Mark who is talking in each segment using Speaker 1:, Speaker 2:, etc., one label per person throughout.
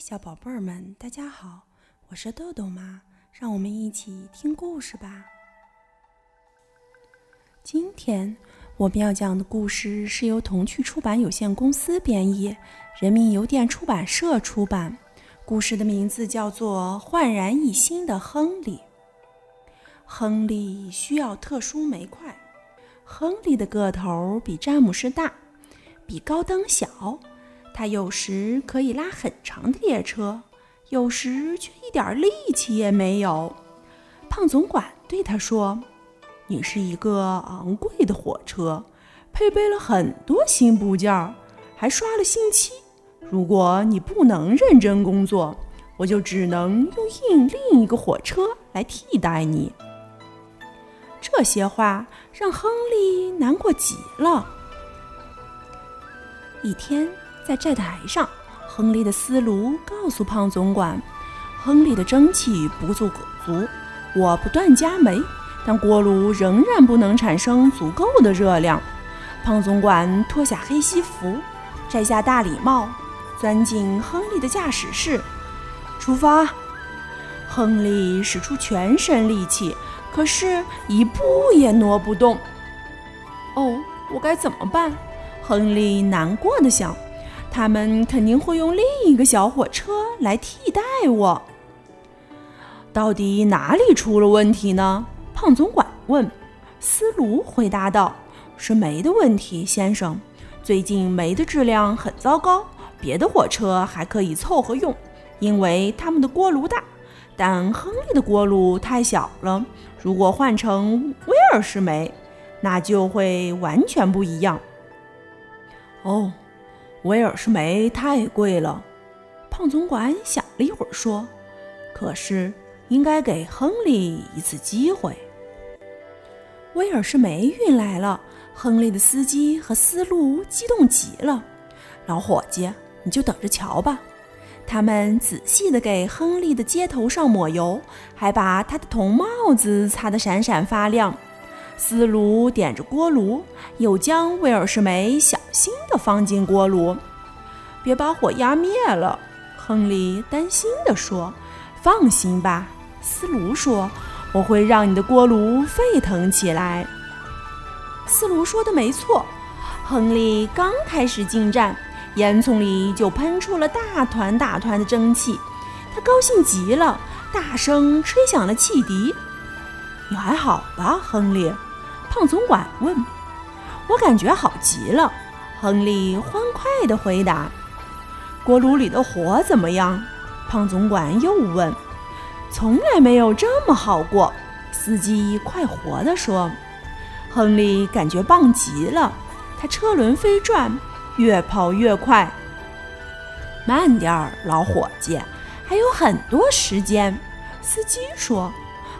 Speaker 1: 小宝贝儿们，大家好，我是豆豆妈，让我们一起听故事吧。今天我们要讲的故事是由童趣出版有限公司编译，人民邮电出版社出版。故事的名字叫做《焕然一新的亨利》。亨利需要特殊煤块。亨利的个头比詹姆斯大，比高登小。他有时可以拉很长的列车，有时却一点力气也没有。胖总管对他说：“你是一个昂贵的火车，配备了很多新部件，还刷了新漆。如果你不能认真工作，我就只能用印另一个火车来替代你。”这些话让亨利难过极了。一天。在站台上，亨利的思路告诉胖总管：“亨利的蒸汽不足够足，我不断加煤，但锅炉仍然不能产生足够的热量。”胖总管脱下黑西服，摘下大礼帽，钻进亨利的驾驶室，出发。亨利使出全身力气，可是一步也挪不动。哦，我该怎么办？亨利难过的想。他们肯定会用另一个小火车来替代我。到底哪里出了问题呢？胖总管问。斯卢回答道：“是煤的问题，先生。最近煤的质量很糟糕。别的火车还可以凑合用，因为他们的锅炉大。但亨利的锅炉太小了。如果换成威尔士煤，那就会完全不一样。”哦。威尔士煤太贵了，胖总管想了一会儿说：“可是应该给亨利一次机会。”威尔士煤运来了，亨利的司机和司路激动极了。老伙计，你就等着瞧吧！他们仔细地给亨利的街头上抹油，还把他的铜帽子擦得闪闪发亮。斯卢点着锅炉，又将威尔士煤小心地放进锅炉，别把火压灭了。亨利担心地说：“放心吧。”斯卢说：“我会让你的锅炉沸腾起来。”斯卢说的没错。亨利刚开始进站，烟囱里就喷出了大团大团的蒸汽，他高兴极了，大声吹响了汽笛。“你还好吧，亨利？”胖总管问：“我感觉好极了。”亨利欢快地回答。“锅炉里的火怎么样？”胖总管又问。“从来没有这么好过。”司机快活地说。亨利感觉棒极了，他车轮飞转，越跑越快。“慢点儿，老伙计，还有很多时间。”司机说。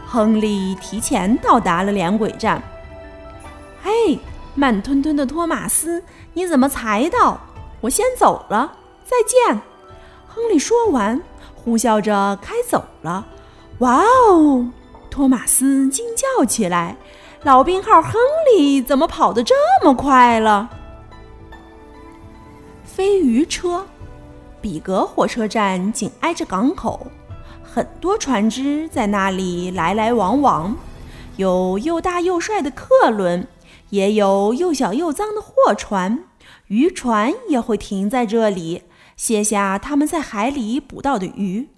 Speaker 1: 亨利提前到达了连轨站。慢吞吞的托马斯，你怎么才到？我先走了，再见。亨利说完，呼啸着开走了。哇哦！托马斯惊叫起来：“老兵号亨利怎么跑得这么快了？”飞鱼车，比格火车站紧挨着港口，很多船只在那里来来往往，有又大又帅的客轮。也有又小又脏的货船，渔船也会停在这里，卸下他们在海里捕到的鱼。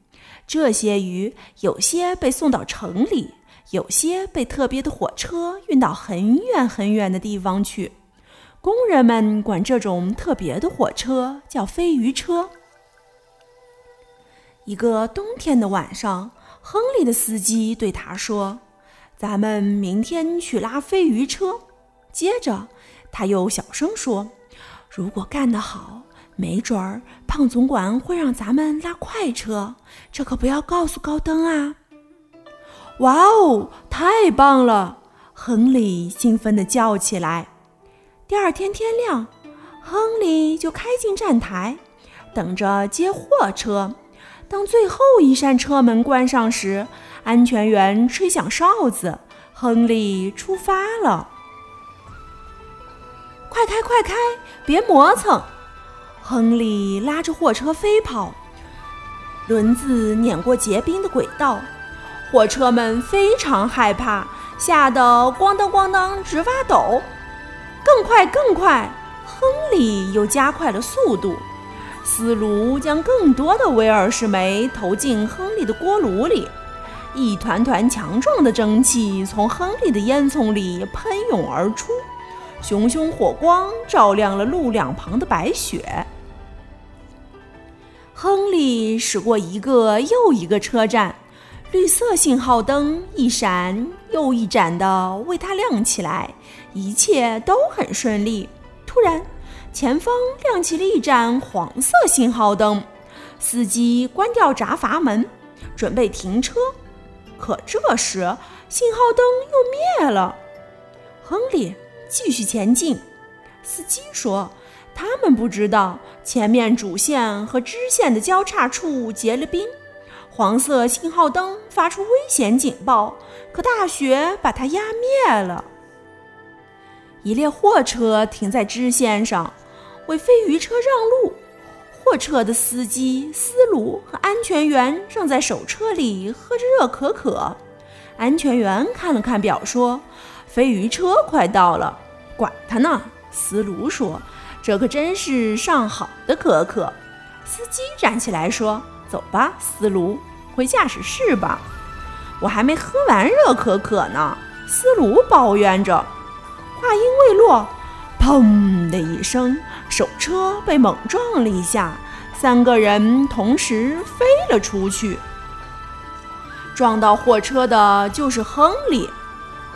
Speaker 1: 这些鱼有些被送到城里，有些被特别的火车运到很远很远的地方去。工人们管这种特别的火车叫飞鱼车。一个冬天的晚上，亨利的司机对他说：“咱们明天去拉飞鱼车。”接着，他又小声说：“如果干得好，没准儿胖总管会让咱们拉快车。这可不要告诉高登啊！”哇哦，太棒了！亨利兴奋地叫起来。第二天天亮，亨利就开进站台，等着接货车。当最后一扇车门关上时，安全员吹响哨子，亨利出发了。快开快开，别磨蹭！亨利拉着货车飞跑，轮子碾过结冰的轨道，火车们非常害怕，吓得咣当咣当直发抖。更快，更快！亨利又加快了速度。斯卢将更多的威尔士煤投进亨利的锅炉里，一团团强壮的蒸汽从亨利的烟囱里喷涌而出，熊熊火光照亮了路两旁的白雪。亨利驶过一个又一个车站，绿色信号灯一闪又一盏的为他亮起来，一切都很顺利。突然，前方亮起了一盏黄色信号灯，司机关掉闸阀门，准备停车。可这时，信号灯又灭了。亨利继续前进。司机说。他们不知道前面主线和支线的交叉处结了冰，黄色信号灯发出危险警报，可大雪把它压灭了。一列货车停在支线上，为飞鱼车让路。货车的司机斯鲁和安全员正在手车里喝着热可可。安全员看了看表，说：“飞鱼车快到了。”管他呢，斯卢说。这可真是上好的可可！司机站起来说：“走吧，斯卢，回驾驶室吧。”我还没喝完热可可呢。斯卢抱怨着。话音未落，砰的一声，手车被猛撞了一下，三个人同时飞了出去。撞到货车的就是亨利，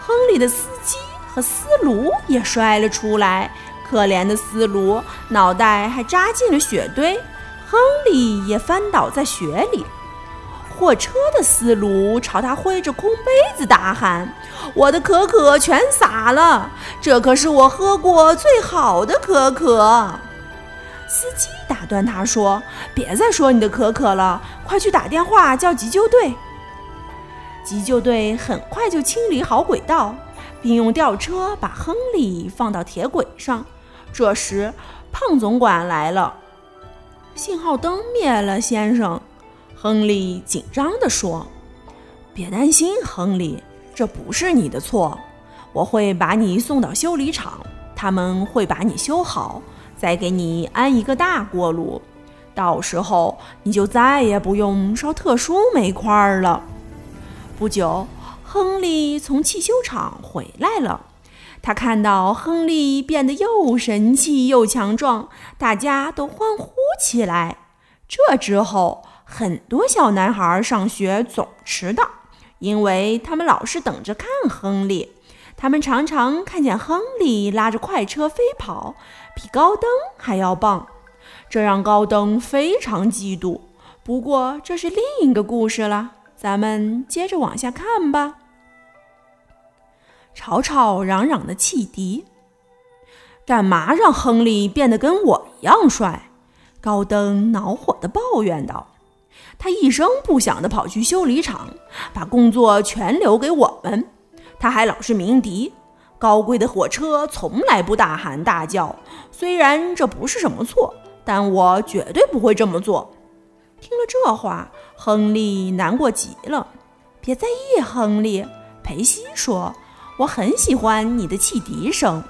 Speaker 1: 亨利的司机和斯卢也摔了出来。可怜的斯卢脑袋还扎进了雪堆，亨利也翻倒在雪里。货车的斯卢朝他挥着空杯子大喊：“我的可可全洒了，这可是我喝过最好的可可。”司机打断他说：“别再说你的可可了，快去打电话叫急救队。”急救队很快就清理好轨道，并用吊车把亨利放到铁轨上。这时，胖总管来了。信号灯灭了，先生。亨利紧张地说：“别担心，亨利，这不是你的错。我会把你送到修理厂，他们会把你修好，再给你安一个大锅炉。到时候你就再也不用烧特殊煤块了。”不久，亨利从汽修厂回来了。他看到亨利变得又神气又强壮，大家都欢呼起来。这之后，很多小男孩上学总迟到，因为他们老是等着看亨利。他们常常看见亨利拉着快车飞跑，比高登还要棒，这让高登非常嫉妒。不过，这是另一个故事了，咱们接着往下看吧。吵吵嚷嚷的汽笛，干嘛让亨利变得跟我一样帅？高登恼火地抱怨道。他一声不响地跑去修理厂，把工作全留给我们。他还老是鸣笛。高贵的火车从来不大喊大叫，虽然这不是什么错，但我绝对不会这么做。听了这话，亨利难过极了。别在意，亨利，裴西说。我很喜欢你的汽笛声。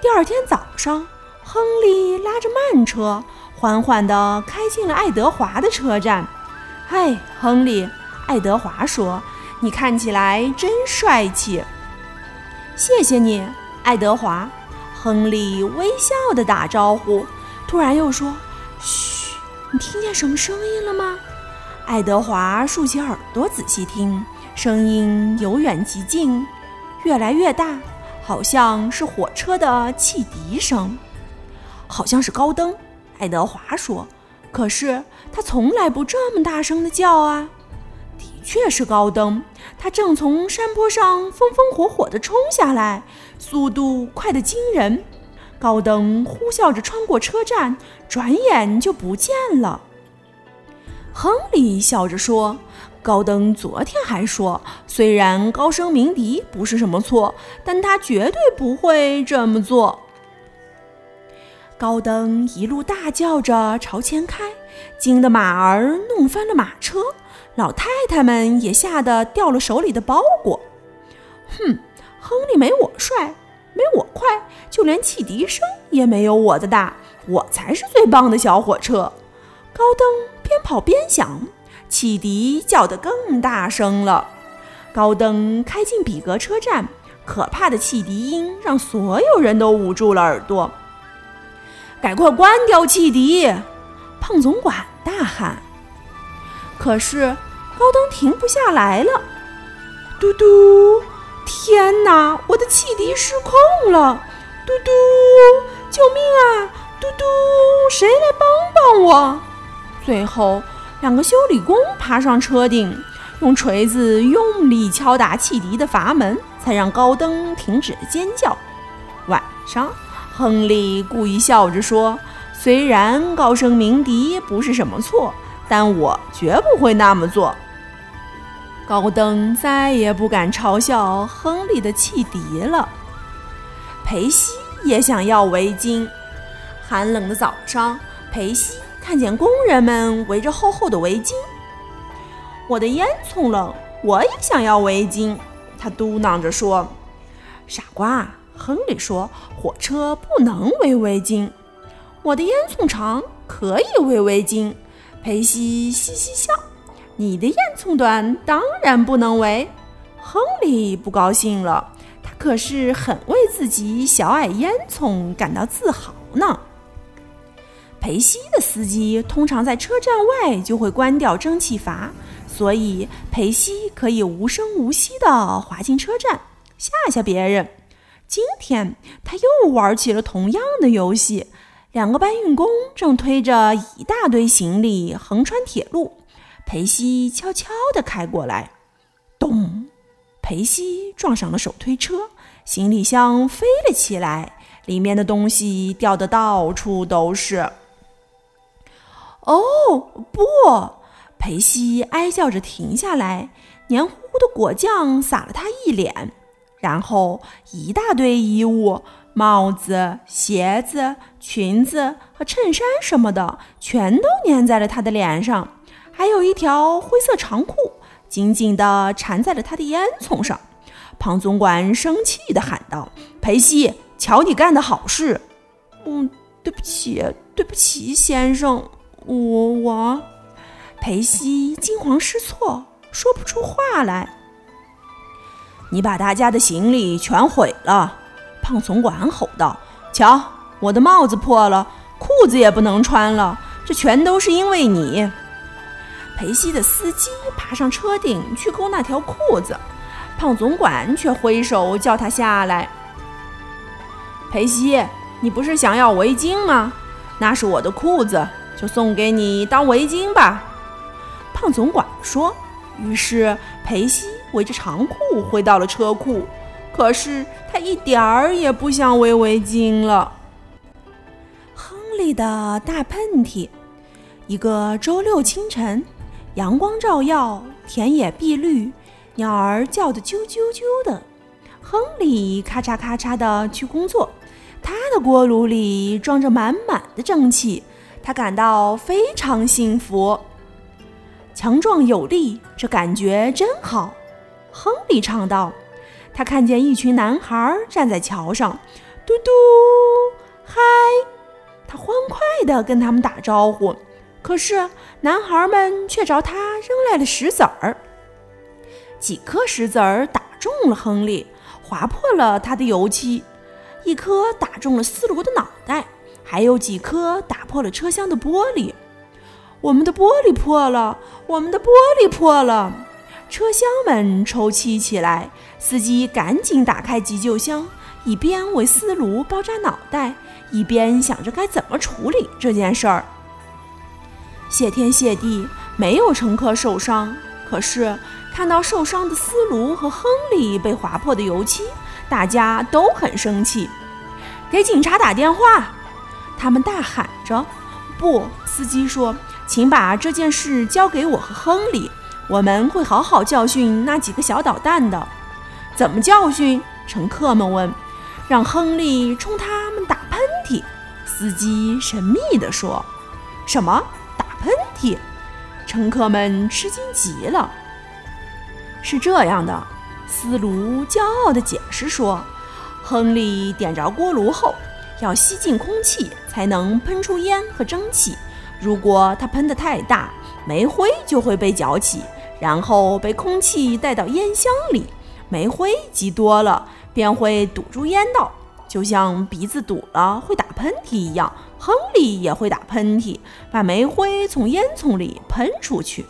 Speaker 1: 第二天早上，亨利拉着慢车，缓缓地开进了爱德华的车站。“嗨，亨利！”爱德华说，“你看起来真帅气。”“谢谢你，爱德华。”亨利微笑地打招呼，突然又说：“嘘，你听见什么声音了吗？”爱德华竖起耳朵仔细听，声音由远及近。越来越大，好像是火车的汽笛声，好像是高登。爱德华说：“可是他从来不这么大声的叫啊！”的确是高登，他正从山坡上风风火火地冲下来，速度快得惊人。高登呼啸着穿过车站，转眼就不见了。亨利笑着说。高登昨天还说，虽然高声鸣笛不是什么错，但他绝对不会这么做。高登一路大叫着朝前开，惊得马儿弄翻了马车，老太太们也吓得掉了手里的包裹。哼，亨利没我帅，没我快，就连汽笛声也没有我的大，我才是最棒的小火车。高灯边跑边想，汽笛叫得更大声了。高登开进比格车站，可怕的汽笛音让所有人都捂住了耳朵。赶快关掉汽笛！胖总管大喊。可是高登停不下来了。嘟嘟！天哪，我的汽笛失控了！嘟嘟！救命啊！嘟嘟！谁来帮帮我？最后，两个修理工爬上车顶。用锤子用力敲打汽笛的阀门，才让高登停止了尖叫。晚上，亨利故意笑着说：“虽然高声鸣笛不是什么错，但我绝不会那么做。”高登再也不敢嘲笑亨利的汽笛了。裴西也想要围巾。寒冷的早上，裴西看见工人们围着厚厚的围巾。我的烟囱冷，我也想要围巾。他嘟囔着说：“傻瓜！”亨利说：“火车不能围围巾。”我的烟囱长，可以围围巾。裴西嘻嘻笑：“你的烟囱短，当然不能围。”亨利不高兴了，他可是很为自己小矮烟囱感到自豪呢。裴西的司机通常在车站外就会关掉蒸汽阀。所以，裴西可以无声无息地滑进车站，吓吓别人。今天，他又玩起了同样的游戏。两个搬运工正推着一大堆行李横穿铁路，裴西悄悄地开过来。咚！裴西撞上了手推车，行李箱飞了起来，里面的东西掉得到处都是。哦，不！裴西哀叫着停下来，黏糊糊的果酱洒了他一脸，然后一大堆衣物、帽子、鞋子、裙子和衬衫什么的，全都粘在了他的脸上，还有一条灰色长裤紧紧地缠在了他的烟囱上。胖总管生气地喊道：“裴西，瞧你干的好事！”“嗯，对不起，对不起，先生，我我。”裴西惊慌失措，说不出话来。你把大家的行李全毁了！胖总管吼道：“瞧，我的帽子破了，裤子也不能穿了，这全都是因为你。”裴西的司机爬上车顶去勾那条裤子，胖总管却挥手叫他下来。裴西，你不是想要围巾吗？那是我的裤子，就送给你当围巾吧。胖总管说：“于是裴西围着长裤回到了车库，可是他一点儿也不想围围巾了。”亨利的大喷嚏。一个周六清晨，阳光照耀，田野碧绿，鸟儿叫得啾啾啾的。亨利咔嚓咔嚓地去工作，他的锅炉里装着满满的蒸汽，他感到非常幸福。强壮有力，这感觉真好。亨利唱道：“他看见一群男孩站在桥上，嘟嘟，嗨！”他欢快地跟他们打招呼。可是男孩们却朝他扔来了石子儿。几颗石子儿打中了亨利，划破了他的油漆；一颗打中了斯卢的脑袋，还有几颗打破了车厢的玻璃。我们的玻璃破了，我们的玻璃破了，车厢们抽泣起来。司机赶紧打开急救箱，一边为斯卢包扎脑袋，一边想着该怎么处理这件事儿。谢天谢地，没有乘客受伤。可是看到受伤的斯卢和亨利被划破的油漆，大家都很生气。给警察打电话！他们大喊着。不，司机说。请把这件事交给我和亨利，我们会好好教训那几个小捣蛋的。怎么教训？乘客们问。让亨利冲他们打喷嚏。司机神秘地说：“什么？打喷嚏，乘客们吃惊极了。是这样的，斯卢骄傲地解释说：“亨利点着锅炉后，要吸进空气，才能喷出烟和蒸汽。如果它喷得太大，煤灰就会被搅起，然后被空气带到烟箱里。煤灰积多了，便会堵住烟道，就像鼻子堵了会打喷嚏一样。亨利也会打喷嚏，把煤灰从烟囱里喷出去。”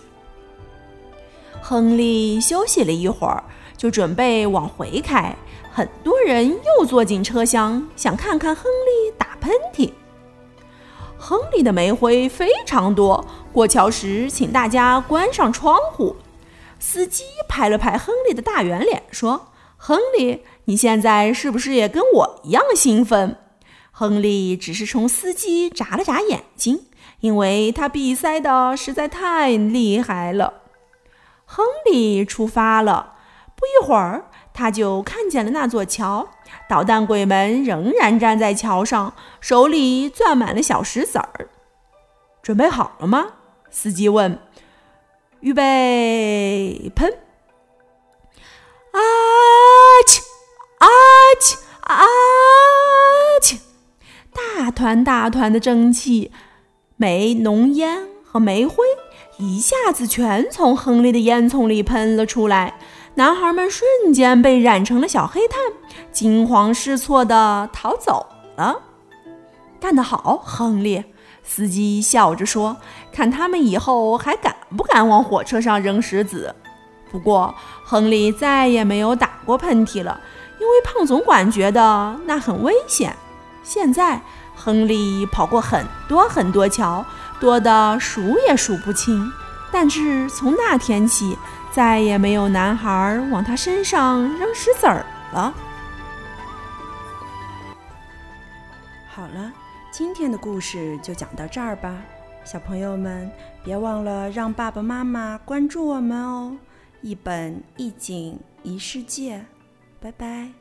Speaker 1: 亨利休息了一会儿，就准备往回开。很多人又坐进车厢，想看看亨利打喷嚏。亨利的煤灰非常多，过桥时请大家关上窗户。司机拍了拍亨利的大圆脸，说：“亨利，你现在是不是也跟我一样兴奋？”亨利只是冲司机眨了眨眼睛，因为他鼻塞的实在太厉害了。亨利出发了，不一会儿，他就看见了那座桥。捣蛋鬼们仍然站在桥上，手里攥满了小石子儿。准备好了吗？司机问。预备，喷！啊切！啊切！啊切！大团大团的蒸汽、煤浓烟和煤灰。一下子全从亨利的烟囱里喷了出来，男孩们瞬间被染成了小黑炭，惊慌失措地逃走了。干得好，亨利！司机笑着说：“看他们以后还敢不敢往火车上扔石子。”不过，亨利再也没有打过喷嚏了，因为胖总管觉得那很危险。现在，亨利跑过很多很多桥。多的数也数不清，但是从那天起，再也没有男孩往他身上扔石子儿了。好了，今天的故事就讲到这儿吧，小朋友们别忘了让爸爸妈妈关注我们哦！一本一景一世界，拜拜。